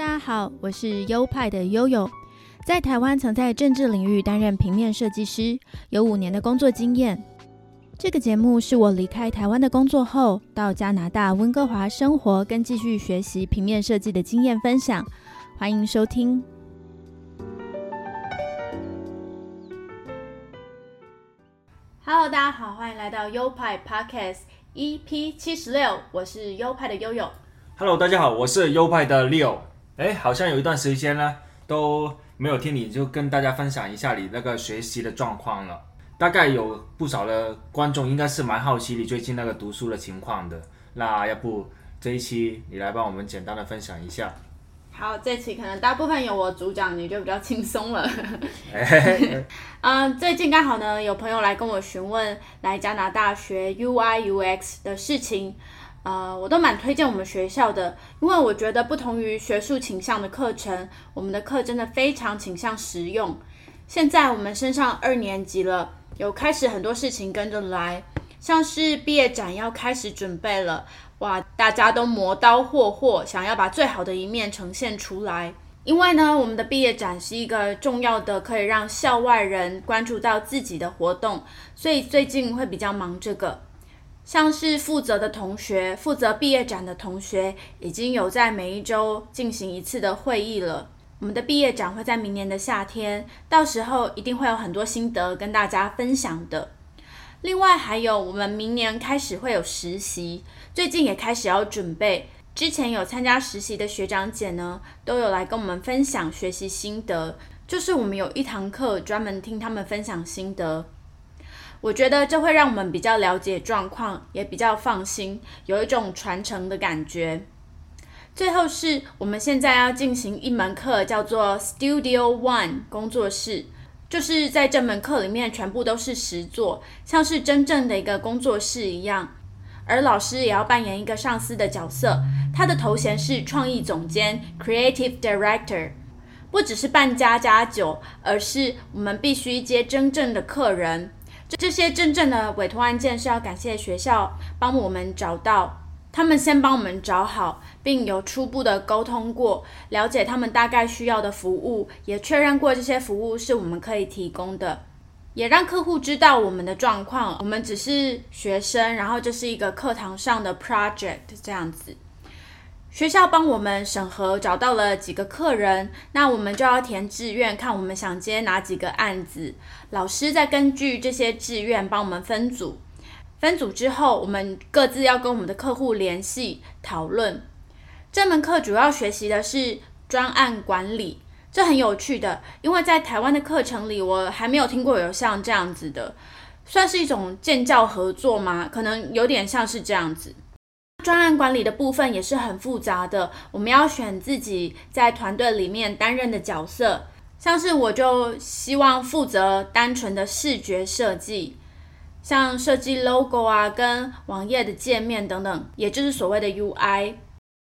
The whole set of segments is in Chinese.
大家好，我是优派的悠悠，在台湾曾在政治领域担任平面设计师，有五年的工作经验。这个节目是我离开台湾的工作后，到加拿大温哥华生活跟继续学习平面设计的经验分享，欢迎收听。Hello，大家好，欢迎来到优派 Podcast EP 七十六，我是优派的悠悠。Hello，大家好，我是优派的 Leo。哎，好像有一段时间呢都没有听你，就跟大家分享一下你那个学习的状况了。大概有不少的观众应该是蛮好奇你最近那个读书的情况的。那要不这一期你来帮我们简单的分享一下？好，这期可能大部分由我主讲，你就比较轻松了。哎，嗯，最近刚好呢，有朋友来跟我询问来加拿大学 UI UX 的事情，呃，我都蛮推荐我们学校的，因为我觉得不同于学术倾向的课程，我们的课真的非常倾向实用。现在我们升上二年级了，有开始很多事情跟着来，像是毕业展要开始准备了，哇，大家都磨刀霍霍，想要把最好的一面呈现出来。因为呢，我们的毕业展是一个重要的可以让校外人关注到自己的活动，所以最近会比较忙这个。像是负责的同学，负责毕业展的同学，已经有在每一周进行一次的会议了。我们的毕业展会在明年的夏天，到时候一定会有很多心得跟大家分享的。另外还有，我们明年开始会有实习，最近也开始要准备。之前有参加实习的学长姐呢，都有来跟我们分享学习心得，就是我们有一堂课专门听他们分享心得。我觉得这会让我们比较了解状况，也比较放心，有一种传承的感觉。最后是我们现在要进行一门课，叫做 Studio One 工作室，就是在这门课里面全部都是实作，像是真正的一个工作室一样。而老师也要扮演一个上司的角色，他的头衔是创意总监 （Creative Director）。不只是办家家酒，而是我们必须接真正的客人。这些真正的委托案件是要感谢学校帮我们找到，他们先帮我们找好，并有初步的沟通过，了解他们大概需要的服务，也确认过这些服务是我们可以提供的，也让客户知道我们的状况。我们只是学生，然后这是一个课堂上的 project 这样子。学校帮我们审核，找到了几个客人，那我们就要填志愿，看我们想接哪几个案子。老师再根据这些志愿帮我们分组，分组之后，我们各自要跟我们的客户联系讨论。这门课主要学习的是专案管理，这很有趣的，因为在台湾的课程里，我还没有听过有像这样子的，算是一种建教合作吗？可能有点像是这样子。专案管理的部分也是很复杂的，我们要选自己在团队里面担任的角色，像是我就希望负责单纯的视觉设计，像设计 logo 啊，跟网页的界面等等，也就是所谓的 UI。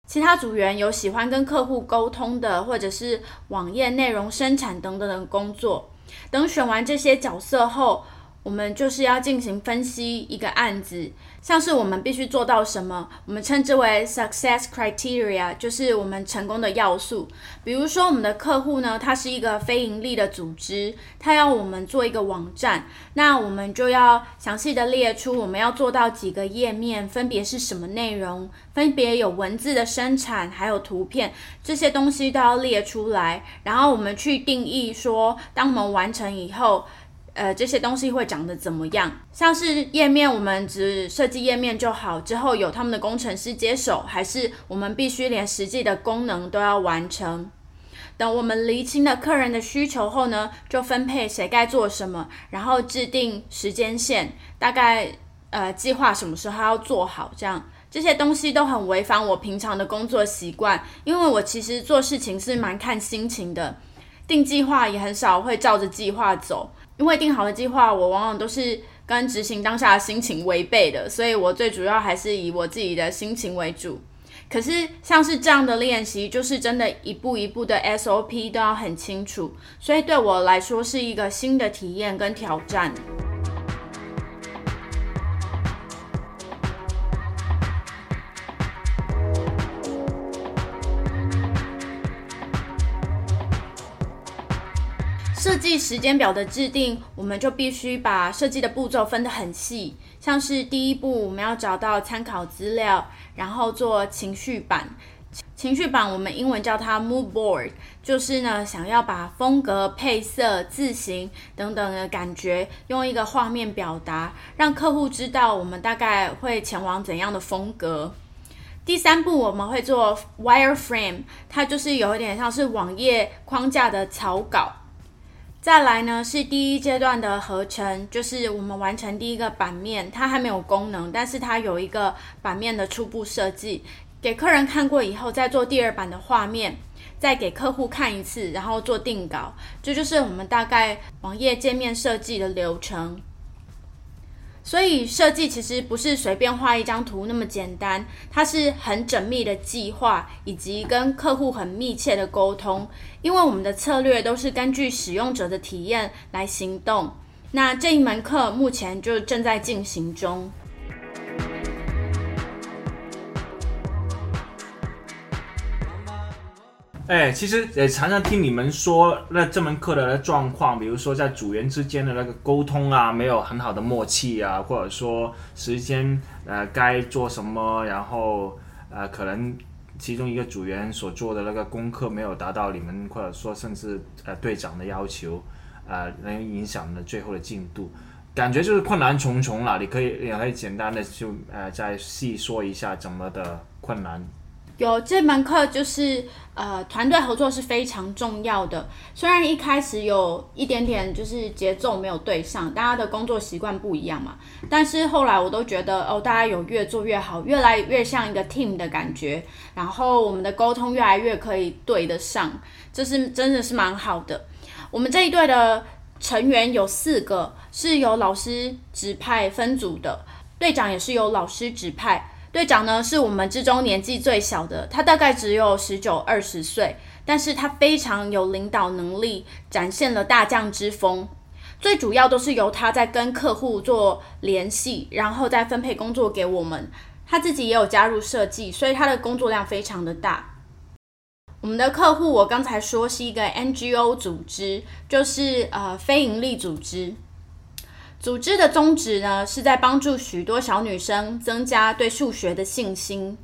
其他组员有喜欢跟客户沟通的，或者是网页内容生产等等的工作。等选完这些角色后，我们就是要进行分析一个案子，像是我们必须做到什么，我们称之为 success criteria，就是我们成功的要素。比如说，我们的客户呢，他是一个非盈利的组织，他要我们做一个网站，那我们就要详细的列出我们要做到几个页面，分别是什么内容，分别有文字的生产，还有图片，这些东西都要列出来，然后我们去定义说，当我们完成以后。呃，这些东西会长得怎么样？像是页面，我们只设计页面就好，之后有他们的工程师接手，还是我们必须连实际的功能都要完成？等我们厘清了客人的需求后呢，就分配谁该做什么，然后制定时间线，大概呃计划什么时候要做好，这样这些东西都很违反我平常的工作习惯，因为我其实做事情是蛮看心情的，定计划也很少会照着计划走。因为定好的计划，我往往都是跟执行当下的心情违背的，所以我最主要还是以我自己的心情为主。可是像是这样的练习，就是真的一步一步的 SOP 都要很清楚，所以对我来说是一个新的体验跟挑战。设计时间表的制定，我们就必须把设计的步骤分得很细，像是第一步我们要找到参考资料，然后做情绪版。情绪版我们英文叫它 mood board，就是呢想要把风格、配色、字形等等的感觉用一个画面表达，让客户知道我们大概会前往怎样的风格。第三步我们会做 wireframe，它就是有一点像是网页框架的草稿。再来呢是第一阶段的合成，就是我们完成第一个版面，它还没有功能，但是它有一个版面的初步设计。给客人看过以后，再做第二版的画面，再给客户看一次，然后做定稿。这就是我们大概网页界面设计的流程。所以设计其实不是随便画一张图那么简单，它是很缜密的计划，以及跟客户很密切的沟通。因为我们的策略都是根据使用者的体验来行动。那这一门课目前就正在进行中。哎，其实也常常听你们说那这门课的状况，比如说在组员之间的那个沟通啊，没有很好的默契啊，或者说时间呃该做什么，然后呃可能其中一个组员所做的那个功课没有达到你们或者说甚至呃队长的要求，呃能影响了最后的进度，感觉就是困难重重了。你可以也可以简单的就呃再细说一下怎么的困难。有这门课就是呃团队合作是非常重要的。虽然一开始有一点点就是节奏没有对上，大家的工作习惯不一样嘛，但是后来我都觉得哦，大家有越做越好，越来越像一个 team 的感觉，然后我们的沟通越来越可以对得上，这是真的是蛮好的。我们这一队的成员有四个是由老师指派分组的，队长也是由老师指派。队长呢是我们之中年纪最小的，他大概只有十九二十岁，但是他非常有领导能力，展现了大将之风。最主要都是由他在跟客户做联系，然后再分配工作给我们。他自己也有加入设计，所以他的工作量非常的大。我们的客户我刚才说是一个 NGO 组织，就是呃非营利组织。组织的宗旨呢，是在帮助许多小女生增加对数学的信心。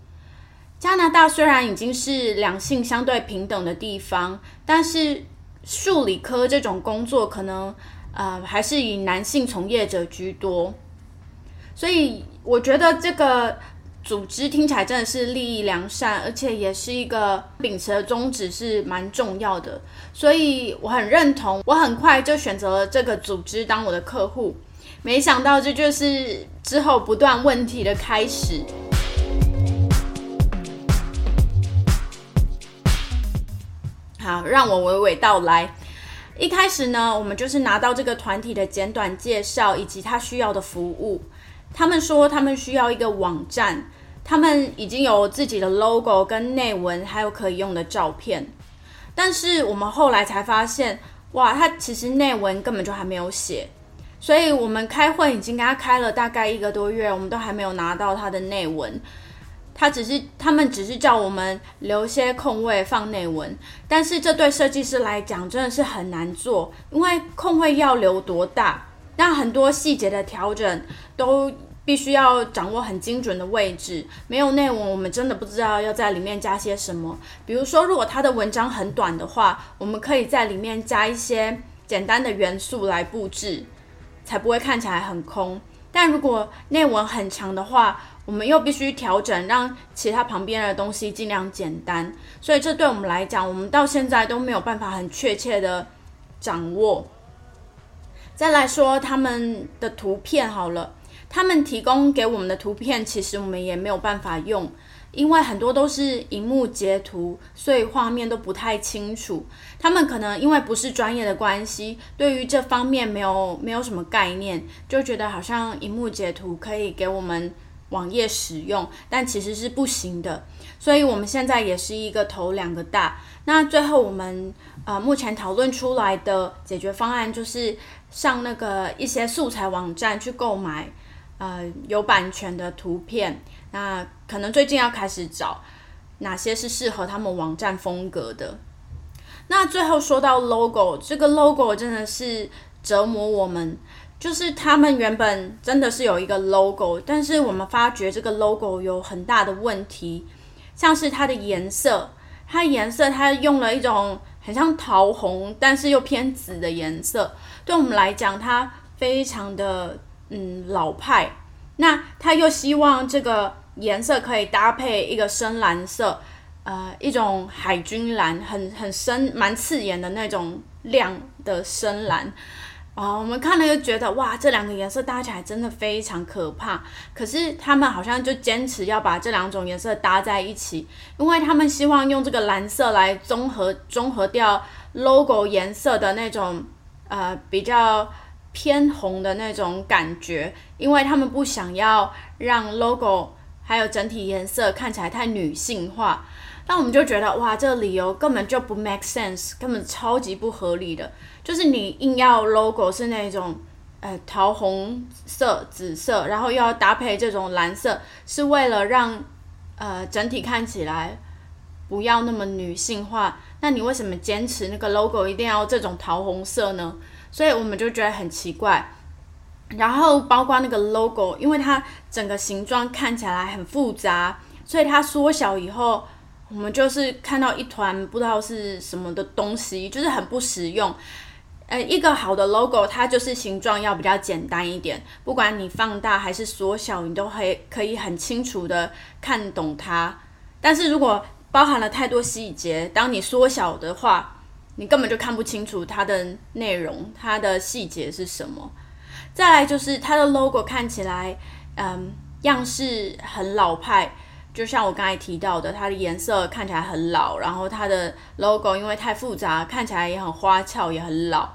加拿大虽然已经是两性相对平等的地方，但是数理科这种工作可能呃还是以男性从业者居多。所以我觉得这个组织听起来真的是利益良善，而且也是一个秉持的宗旨是蛮重要的。所以我很认同，我很快就选择了这个组织当我的客户。没想到这就是之后不断问题的开始。好，让我娓娓道来。一开始呢，我们就是拿到这个团体的简短介绍以及他需要的服务。他们说他们需要一个网站，他们已经有自己的 logo 跟内文，还有可以用的照片。但是我们后来才发现，哇，他其实内文根本就还没有写。所以我们开会已经跟他开了大概一个多月，我们都还没有拿到他的内文。他只是他们只是叫我们留些空位放内文，但是这对设计师来讲真的是很难做，因为空位要留多大，那很多细节的调整都必须要掌握很精准的位置。没有内文，我们真的不知道要在里面加些什么。比如说，如果他的文章很短的话，我们可以在里面加一些简单的元素来布置。才不会看起来很空。但如果内文很强的话，我们又必须调整，让其他旁边的东西尽量简单。所以这对我们来讲，我们到现在都没有办法很确切的掌握。再来说他们的图片好了，他们提供给我们的图片，其实我们也没有办法用。因为很多都是荧幕截图，所以画面都不太清楚。他们可能因为不是专业的关系，对于这方面没有没有什么概念，就觉得好像荧幕截图可以给我们网页使用，但其实是不行的。所以我们现在也是一个头两个大。那最后我们呃目前讨论出来的解决方案就是上那个一些素材网站去购买呃有版权的图片。那可能最近要开始找哪些是适合他们网站风格的。那最后说到 logo，这个 logo 真的是折磨我们。就是他们原本真的是有一个 logo，但是我们发觉这个 logo 有很大的问题，像是它的颜色，它颜色它用了一种很像桃红，但是又偏紫的颜色，对我们来讲它非常的嗯老派。那他又希望这个颜色可以搭配一个深蓝色，呃，一种海军蓝，很很深蛮刺眼的那种亮的深蓝。哦，我们看了就觉得哇，这两个颜色搭起来真的非常可怕。可是他们好像就坚持要把这两种颜色搭在一起，因为他们希望用这个蓝色来综合综合掉 logo 颜色的那种呃比较偏红的那种感觉，因为他们不想要让 logo 还有整体颜色看起来太女性化。那我们就觉得哇，这个理由根本就不 make sense，根本超级不合理的。就是你硬要 logo 是那种呃桃红色、紫色，然后又要搭配这种蓝色，是为了让呃整体看起来不要那么女性化。那你为什么坚持那个 logo 一定要这种桃红色呢？所以我们就觉得很奇怪。然后包括那个 logo，因为它整个形状看起来很复杂，所以它缩小以后。我们就是看到一团不知道是什么的东西，就是很不实用。呃，一个好的 logo，它就是形状要比较简单一点，不管你放大还是缩小，你都可以可以很清楚的看懂它。但是如果包含了太多细节，当你缩小的话，你根本就看不清楚它的内容，它的细节是什么。再来就是它的 logo 看起来，嗯，样式很老派。就像我刚才提到的，它的颜色看起来很老，然后它的 logo 因为太复杂，看起来也很花俏，也很老，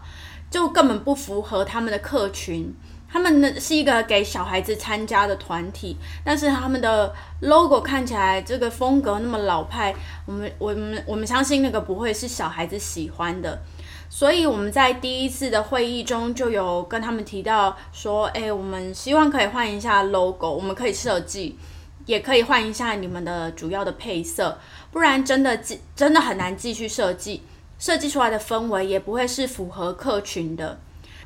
就根本不符合他们的客群。他们呢是一个给小孩子参加的团体，但是他们的 logo 看起来这个风格那么老派，我们我们我们相信那个不会是小孩子喜欢的。所以我们在第一次的会议中就有跟他们提到说，哎，我们希望可以换一下 logo，我们可以设计。也可以换一下你们的主要的配色，不然真的继真的很难继续设计，设计出来的氛围也不会是符合客群的。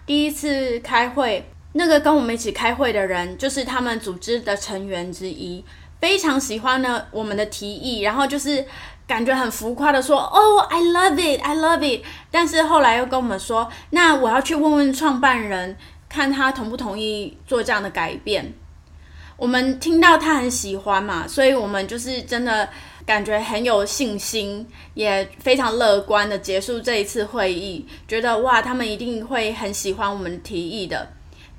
第一次开会，那个跟我们一起开会的人就是他们组织的成员之一，非常喜欢呢我们的提议，然后就是感觉很浮夸的说：“哦，I love it, I love it。”但是后来又跟我们说：“那我要去问问创办人，看他同不同意做这样的改变。”我们听到他很喜欢嘛，所以我们就是真的感觉很有信心，也非常乐观的结束这一次会议，觉得哇，他们一定会很喜欢我们提议的。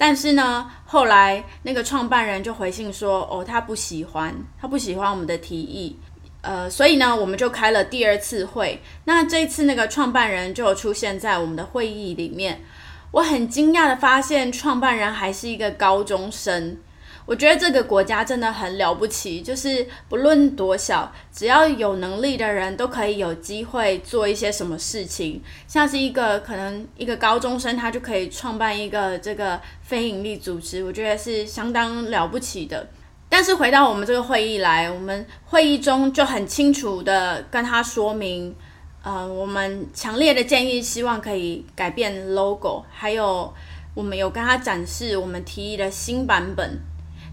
但是呢，后来那个创办人就回信说，哦，他不喜欢，他不喜欢我们的提议。呃，所以呢，我们就开了第二次会。那这次那个创办人就出现在我们的会议里面，我很惊讶的发现，创办人还是一个高中生。我觉得这个国家真的很了不起，就是不论多小，只要有能力的人都可以有机会做一些什么事情。像是一个可能一个高中生，他就可以创办一个这个非营利组织，我觉得是相当了不起的。但是回到我们这个会议来，我们会议中就很清楚的跟他说明，呃，我们强烈的建议，希望可以改变 logo，还有我们有跟他展示我们提议的新版本。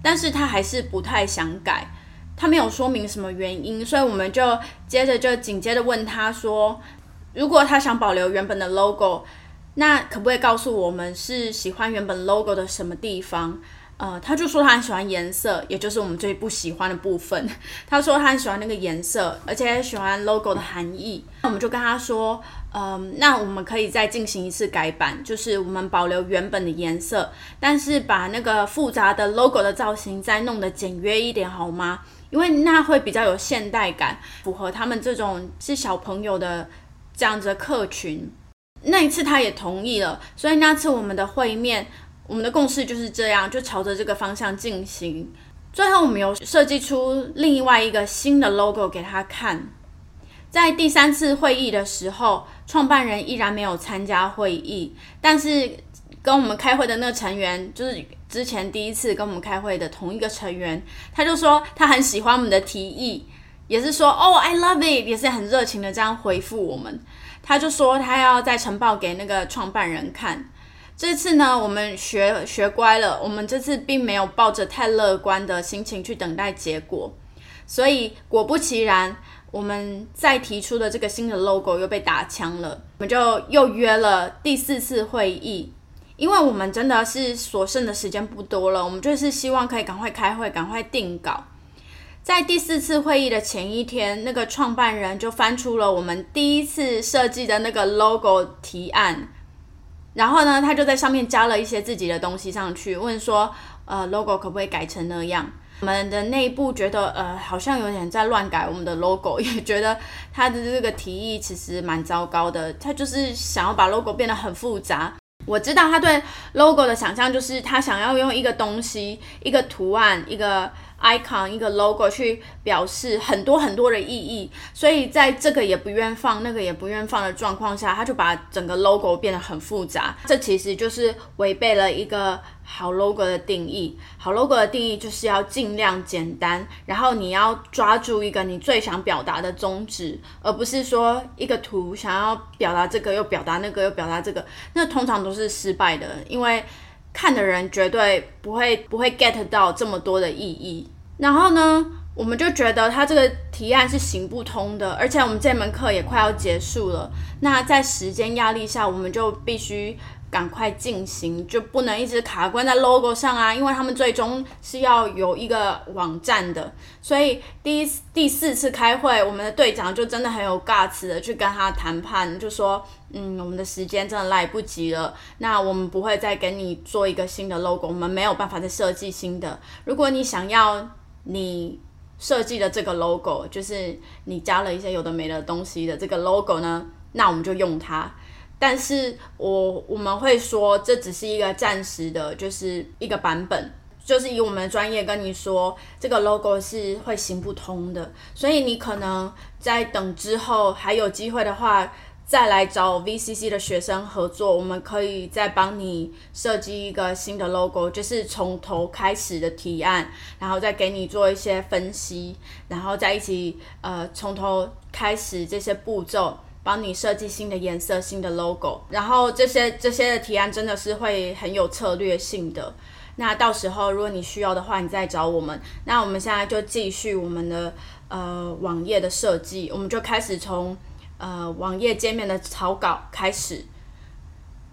但是他还是不太想改，他没有说明什么原因，所以我们就接着就紧接着问他说，如果他想保留原本的 logo，那可不可以告诉我们是喜欢原本 logo 的什么地方？呃，他就说他很喜欢颜色，也就是我们最不喜欢的部分。他说他很喜欢那个颜色，而且喜欢 logo 的含义。那我们就跟他说，嗯，那我们可以再进行一次改版，就是我们保留原本的颜色，但是把那个复杂的 logo 的造型再弄得简约一点，好吗？因为那会比较有现代感，符合他们这种是小朋友的这样子的客群。那一次他也同意了，所以那次我们的会面。我们的共识就是这样，就朝着这个方向进行。最后，我们有设计出另外一个新的 logo 给他看。在第三次会议的时候，创办人依然没有参加会议，但是跟我们开会的那个成员，就是之前第一次跟我们开会的同一个成员，他就说他很喜欢我们的提议，也是说哦，I love it，也是很热情的这样回复我们。他就说他要再呈报给那个创办人看。这次呢，我们学学乖了，我们这次并没有抱着太乐观的心情去等待结果，所以果不其然，我们再提出的这个新的 logo 又被打枪了。我们就又约了第四次会议，因为我们真的是所剩的时间不多了，我们就是希望可以赶快开会，赶快定稿。在第四次会议的前一天，那个创办人就翻出了我们第一次设计的那个 logo 提案，然后呢，他就在上面加了一些自己的东西上去，问说，呃，logo 可不可以改成那样？我们的内部觉得，呃，好像有点在乱改我们的 logo，也觉得他的这个提议其实蛮糟糕的，他就是想要把 logo 变得很复杂。我知道他对 logo 的想象就是他想要用一个东西、一个图案、一个。Icon 一个 logo 去表示很多很多的意义，所以在这个也不愿放，那个也不愿放的状况下，他就把整个 logo 变得很复杂。这其实就是违背了一个好 logo 的定义。好 logo 的定义就是要尽量简单，然后你要抓住一个你最想表达的宗旨，而不是说一个图想要表达这个又表达那个又表达这个，那通常都是失败的，因为。看的人绝对不会不会 get 到这么多的意义，然后呢，我们就觉得他这个提案是行不通的，而且我们这门课也快要结束了，那在时间压力下，我们就必须。赶快进行，就不能一直卡关在 logo 上啊！因为他们最终是要有一个网站的，所以第一第四次开会，我们的队长就真的很有 guts 的去跟他谈判，就说：“嗯，我们的时间真的来不及了，那我们不会再给你做一个新的 logo，我们没有办法再设计新的。如果你想要你设计的这个 logo，就是你加了一些有的没的东西的这个 logo 呢，那我们就用它。”但是我我们会说，这只是一个暂时的，就是一个版本，就是以我们专业跟你说，这个 logo 是会行不通的，所以你可能在等之后还有机会的话，再来找 VCC 的学生合作，我们可以再帮你设计一个新的 logo，就是从头开始的提案，然后再给你做一些分析，然后再一起呃从头开始这些步骤。帮你设计新的颜色、新的 logo，然后这些这些的提案真的是会很有策略性的。那到时候如果你需要的话，你再找我们。那我们现在就继续我们的呃网页的设计，我们就开始从呃网页界面的草稿开始。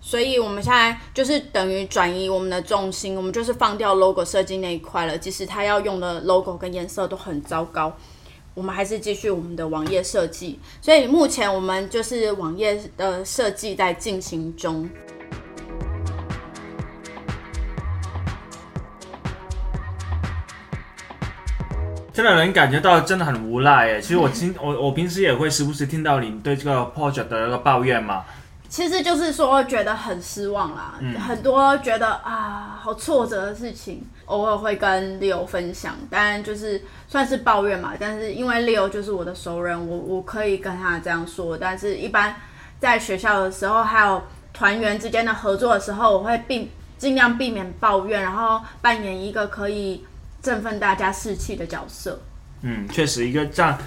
所以我们现在就是等于转移我们的重心，我们就是放掉 logo 设计那一块了。即使他要用的 logo 跟颜色都很糟糕。我们还是继续我们的网页设计，所以目前我们就是网页的设计在进行中。真的能感觉到真的很无奈诶。其实我今我我平时也会时不时听到你对这个 project 的那个抱怨嘛。其实就是说觉得很失望啦，很多觉得啊好挫折的事情，偶尔会跟 Leo 分享，当然就是算是抱怨嘛。但是因为 Leo 就是我的熟人，我我可以跟他这样说。但是一般在学校的时候，还有团员之间的合作的时候，我会避尽量避免抱怨，然后扮演一个可以振奋大家士气的角色。嗯，确实一个这样。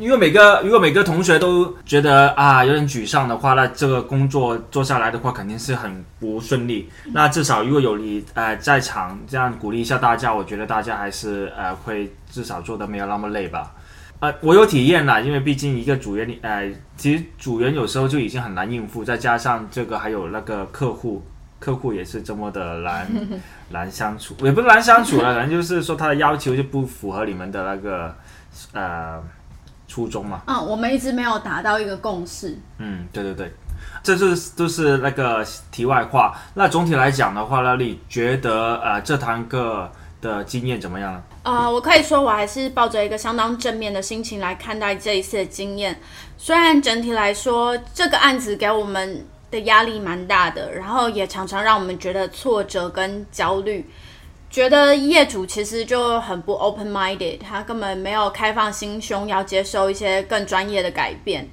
因为每个如果每个同学都觉得啊有点沮丧的话，那这个工作做下来的话肯定是很不顺利。那至少如果有你呃在场这样鼓励一下大家，我觉得大家还是呃会至少做的没有那么累吧。呃，我有体验啦，因为毕竟一个组员呃其实组员有时候就已经很难应付，再加上这个还有那个客户，客户也是这么的难 难相处，也不是难相处了，可能就是说他的要求就不符合你们的那个呃。初衷嘛，嗯，我们一直没有达到一个共识。嗯，对对对，这是都是那个题外话。那总体来讲的话，那你觉得呃这堂课的经验怎么样呢？呃，我可以说我还是抱着一个相当正面的心情来看待这一次的经验。虽然整体来说这个案子给我们的压力蛮大的，然后也常常让我们觉得挫折跟焦虑。觉得业主其实就很不 open minded，他根本没有开放心胸，要接受一些更专业的改变。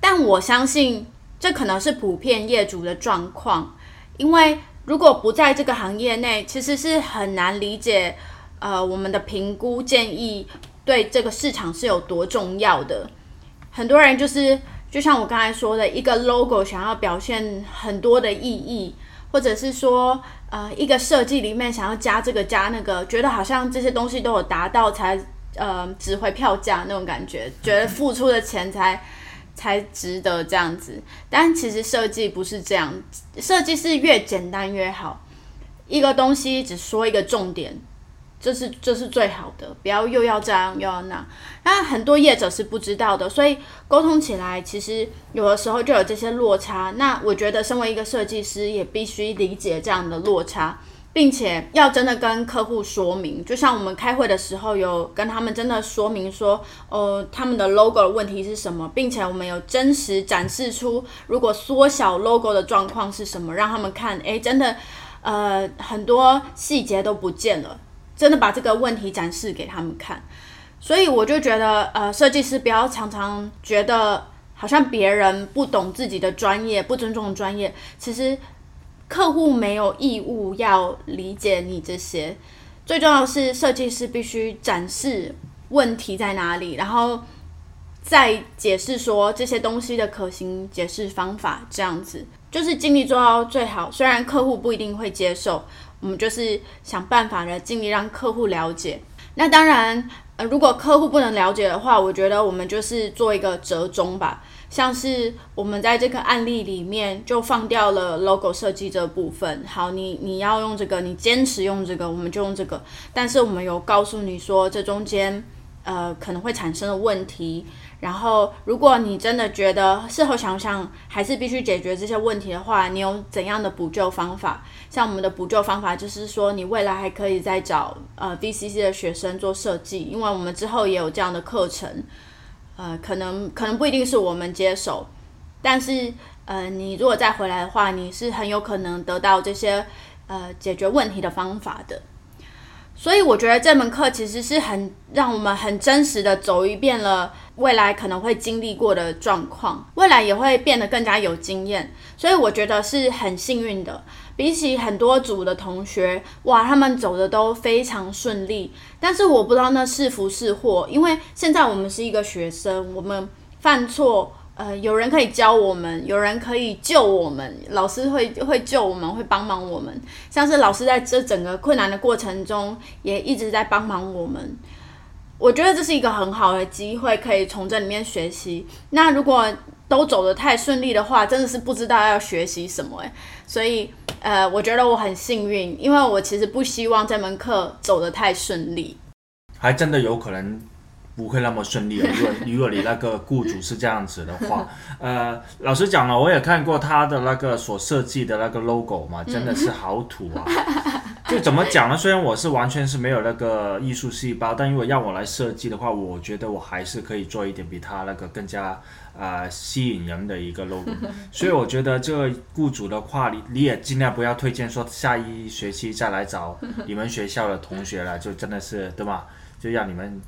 但我相信这可能是普遍业主的状况，因为如果不在这个行业内，其实是很难理解，呃，我们的评估建议对这个市场是有多重要的。很多人就是就像我刚才说的，一个 logo 想要表现很多的意义，或者是说呃一个设计里面想要加这个加那个，觉得好像这些东西都有达到才呃值回票价那种感觉，觉得付出的钱才。才值得这样子，但其实设计不是这样，设计是越简单越好。一个东西只说一个重点，这是这是最好的，不要又要这样又要那。那很多业者是不知道的，所以沟通起来其实有的时候就有这些落差。那我觉得身为一个设计师，也必须理解这样的落差。并且要真的跟客户说明，就像我们开会的时候有跟他们真的说明说，呃，他们的 logo 的问题是什么，并且我们有真实展示出如果缩小 logo 的状况是什么，让他们看，诶，真的，呃，很多细节都不见了，真的把这个问题展示给他们看。所以我就觉得，呃，设计师不要常常觉得好像别人不懂自己的专业，不尊重专业，其实。客户没有义务要理解你这些，最重要的是设计师必须展示问题在哪里，然后再解释说这些东西的可行解释方法，这样子就是尽力做到最好。虽然客户不一定会接受，我们就是想办法呢尽力让客户了解。那当然，呃，如果客户不能了解的话，我觉得我们就是做一个折中吧。像是我们在这个案例里面就放掉了 logo 设计这部分。好，你你要用这个，你坚持用这个，我们就用这个。但是我们有告诉你说，这中间呃可能会产生的问题。然后，如果你真的觉得事后想想还是必须解决这些问题的话，你有怎样的补救方法？像我们的补救方法就是说，你未来还可以再找呃 VCC 的学生做设计，因为我们之后也有这样的课程。呃，可能可能不一定是我们接手，但是呃，你如果再回来的话，你是很有可能得到这些呃解决问题的方法的。所以我觉得这门课其实是很让我们很真实的走一遍了未来可能会经历过的状况，未来也会变得更加有经验。所以我觉得是很幸运的。比起很多组的同学，哇，他们走的都非常顺利。但是我不知道那是福是祸，因为现在我们是一个学生，我们犯错，呃，有人可以教我们，有人可以救我们，老师会会救我们，会帮忙我们。像是老师在这整个困难的过程中，也一直在帮忙我们。我觉得这是一个很好的机会，可以从这里面学习。那如果都走得太顺利的话，真的是不知道要学习什么诶。所以，呃，我觉得我很幸运，因为我其实不希望这门课走得太顺利。还真的有可能不会那么顺利。如果 如果你那个雇主是这样子的话，呃，老实讲了，我也看过他的那个所设计的那个 logo 嘛，真的是好土啊。就怎么讲呢？虽然我是完全是没有那个艺术细胞，但如果让我来设计的话，我觉得我还是可以做一点比他那个更加。啊，吸引人的一个 logo，所以我觉得这个雇主的话，你你也尽量不要推荐说下一学期再来找你们学校的同学了，就真的是对吧？就让你们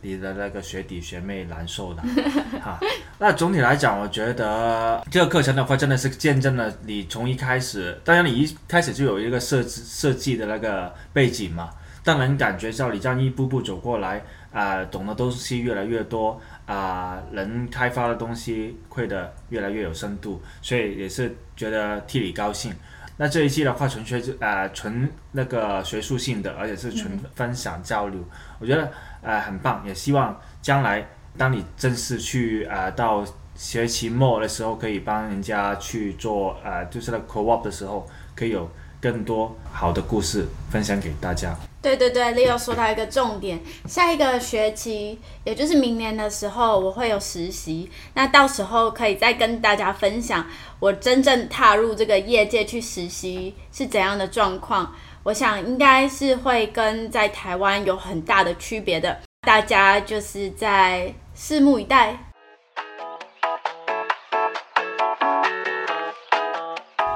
你的那个学弟学妹难受的 哈。那总体来讲，我觉得这个课程的话，真的是见证了你从一开始，当然你一开始就有一个设置设计的那个背景嘛，但能感觉到你这样一步步走过来，啊，懂的东西越来越多。啊，能开发的东西会的越来越有深度，所以也是觉得替你高兴。那这一期的话，纯学呃纯那个学术性的，而且是纯分享交流，我觉得呃很棒。也希望将来当你正式去呃到学期末的时候，可以帮人家去做呃就是那 co-op 的时候，可以有。更多好的故事分享给大家。对对对，Leo 说到一个重点，下一个学期，也就是明年的时候，我会有实习，那到时候可以再跟大家分享我真正踏入这个业界去实习是怎样的状况。我想应该是会跟在台湾有很大的区别的，大家就是在拭目以待。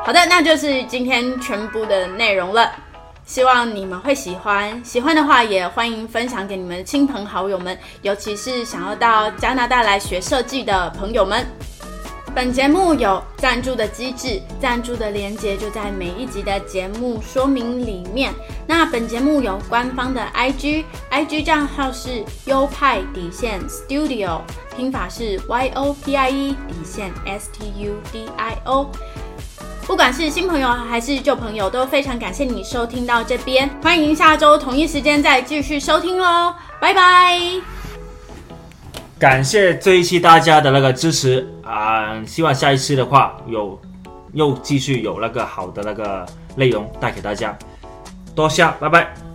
好的，那就是今天全部的内容了。希望你们会喜欢，喜欢的话也欢迎分享给你们亲朋好友们，尤其是想要到加拿大来学设计的朋友们。本节目有赞助的机制，赞助的连接就在每一集的节目说明里面。那本节目有官方的 IG，IG 账号是优派底线 Studio，拼法是 Y O P I E 底线 S T U D I O。不管是新朋友还是旧朋友，都非常感谢你收听到这边，欢迎下周同一时间再继续收听喽，拜拜。感谢这一期大家的那个支持啊、希望下一次的话有又继续有那个好的那个内容带给大家，多谢，拜拜。